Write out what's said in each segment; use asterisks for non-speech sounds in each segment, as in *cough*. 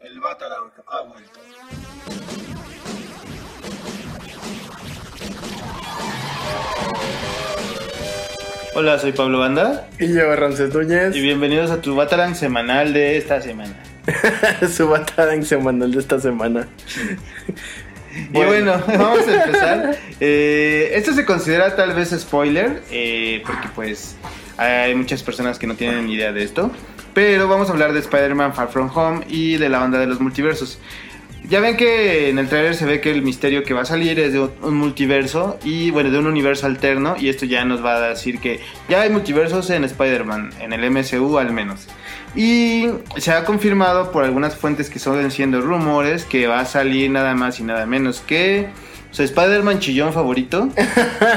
El Batarang ha vuelto. Hola, soy Pablo Banda Y yo, Ramses Núñez, y bienvenidos a tu Batarang semanal de esta semana. *laughs* su batalla semanal de esta semana. Y bueno, *laughs* vamos a empezar. *laughs* Eh, esto se considera tal vez spoiler, eh, porque pues hay muchas personas que no tienen ni idea de esto. Pero vamos a hablar de Spider-Man Far From Home y de la banda de los multiversos. Ya ven que en el trailer se ve que el misterio que va a salir es de un multiverso y bueno, de un universo alterno y esto ya nos va a decir que ya hay multiversos en Spider-Man, en el MCU al menos. Y se ha confirmado por algunas fuentes que son siendo rumores que va a salir nada más y nada menos que su Spider-Man chillón favorito.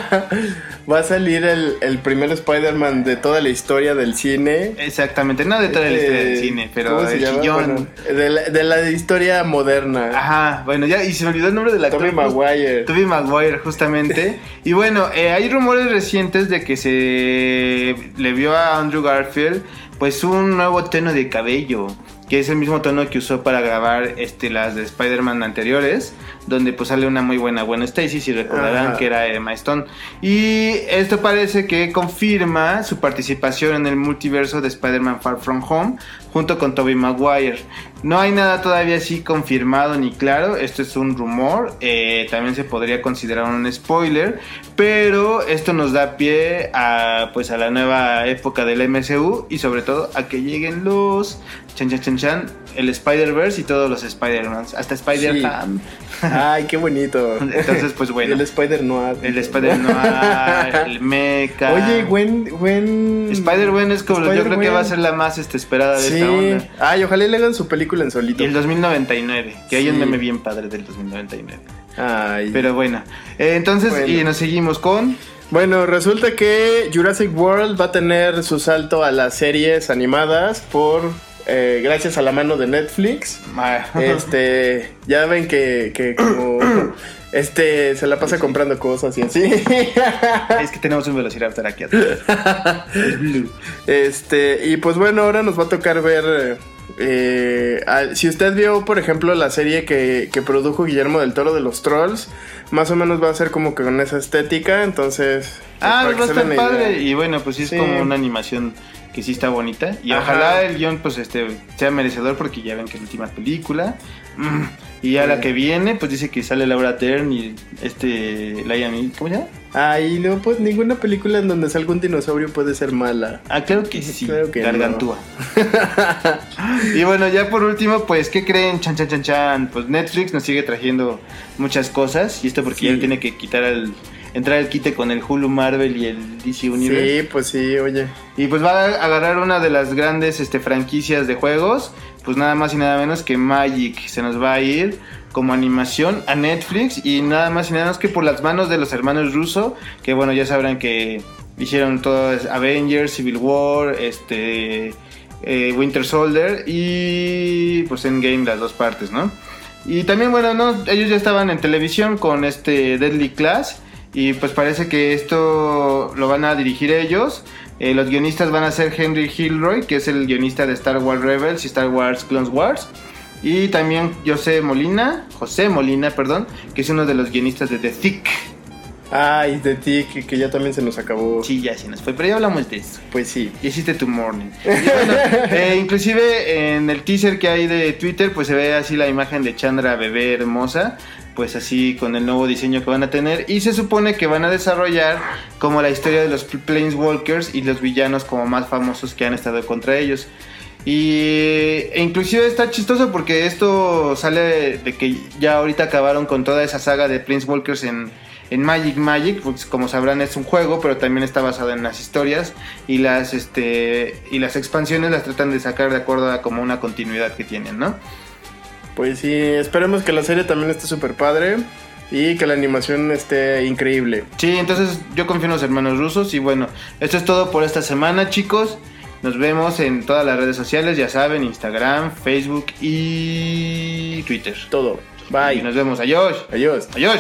*laughs* Va a salir el, el primer Spider-Man de toda la historia del cine. Exactamente, no de toda la historia del Eh, cine, pero. Bueno, de, la, de la historia moderna. Ajá, bueno, ya, y se me olvidó el nombre del actor. Tobey Maguire. Tobey Maguire, justamente. *laughs* y bueno, eh, hay rumores recientes de que se le vio a Andrew Garfield pues un nuevo tono de cabello, que es el mismo tono que usó para grabar este, las de Spider-Man anteriores, donde pues sale una muy buena Gwen Stacy, si recordarán Ajá. que era Emma Stone. Y esto parece que confirma su participación en el multiverso de Spider-Man Far From Home junto con Tobey Maguire. No hay nada todavía así confirmado ni claro, esto es un rumor, eh, también se podría considerar un spoiler, pero esto nos da pie a pues a la nueva época del MCU y sobre todo a que lleguen los chan chan chan chan, el Spider-Verse y todos los Spider-Mans, hasta Spider-Man. Ay, qué bonito. *laughs* Entonces, pues bueno. El Spider Noir. El Spider-Man, el *laughs* Mecha. Oye, Gwen. Gwen... Spider-Man es como yo creo que Spider-Gwen. va a ser la más este, esperada de Sí. esta onda. Ay, ojalá le hagan su película en solito. Y el 2099, que hay un meme bien padre del 2099. Ay. Pero bueno, eh, entonces Bueno. y nos seguimos con Bueno, resulta que Jurassic World va a tener su salto a las series animadas por eh, gracias a la mano de Netflix. Este, ya ven que, que como este se la pasa comprando cosas y así. es que tenemos un Velociraptor aquí atrás. Este, y pues bueno, ahora nos va a tocar ver. eh, si usted vio, por ejemplo, la serie que, que produjo Guillermo del Toro de los Trolls, más o menos va a ser como que con esa estética. Entonces, pues, Ah, va a estar idea. padre y bueno, pues sí es Sí. como una animación que sí está bonita y Ajá. ojalá el guion pues este sea merecedor porque ya ven que es la última película Mm, y ya Sí. la que viene pues dice que sale Laura Dern y este Liam ¿cómo se llama? Ah, y no, pues ninguna película en donde salga un dinosaurio puede ser mala. Ah, claro que sí, Claro que Gargantúa. *laughs* y bueno, ya por último, pues, ¿qué creen? Chan, chan, chan, chan. Pues Netflix nos sigue trayendo muchas cosas. Y esto porque Sí. ya tiene que quitar el. Entrar el quite con el Hulu Marvel y el DC Universe. Sí, pues sí, oye. Y pues va a agarrar una de las grandes este, franquicias de juegos. Pues nada más y nada menos que Magic. Se nos va a ir como animación a Netflix. Y nada más y nada menos que por las manos de los hermanos Russo. Que bueno, ya sabrán que hicieron todos Avengers, Civil War, este, eh, Winter Soldier y pues Endgame, las dos partes, ¿no? Y también, bueno, no, ellos ya estaban en televisión con este Deadly Class. Y pues parece que esto lo van a dirigir ellos. Eh, los guionistas van a ser Henry Gilroy, que es el guionista de Star Wars Rebels y Star Wars Clone Wars. Y también José Molina, José Molina, perdón, que es uno de los guionistas de The Thick. Ay, de ti, que, que ya también se nos acabó. Sí, ya se nos fue, pero ya hablamos de eso. Pues sí. Hiciste tu morning. Y bueno, *laughs* eh, inclusive en el teaser que hay de Twitter, pues se ve así la imagen de Chandra bebé hermosa, pues así con el nuevo diseño que van a tener. Y se supone que van a desarrollar como la historia de los Planeswalkers y los villanos como más famosos que han estado contra ellos. Y e inclusive está chistoso porque esto sale de que ya ahorita acabaron con toda esa saga de Planeswalkers en, en Magic Magic, pues como sabrán es un juego, pero también está basado en las historias y las este y las expansiones las tratan de sacar de acuerdo a como una continuidad que tienen, ¿no? Pues sí, esperemos que la serie también esté súper padre y que la animación esté increíble. Sí, entonces yo confío en los hermanos rusos y bueno, esto es todo por esta semana, chicos. Nos vemos en todas las redes sociales, ya saben, Instagram, Facebook y Twitter. Todo. Y Bye. nos vemos. Adiós. Adiós. Adiós.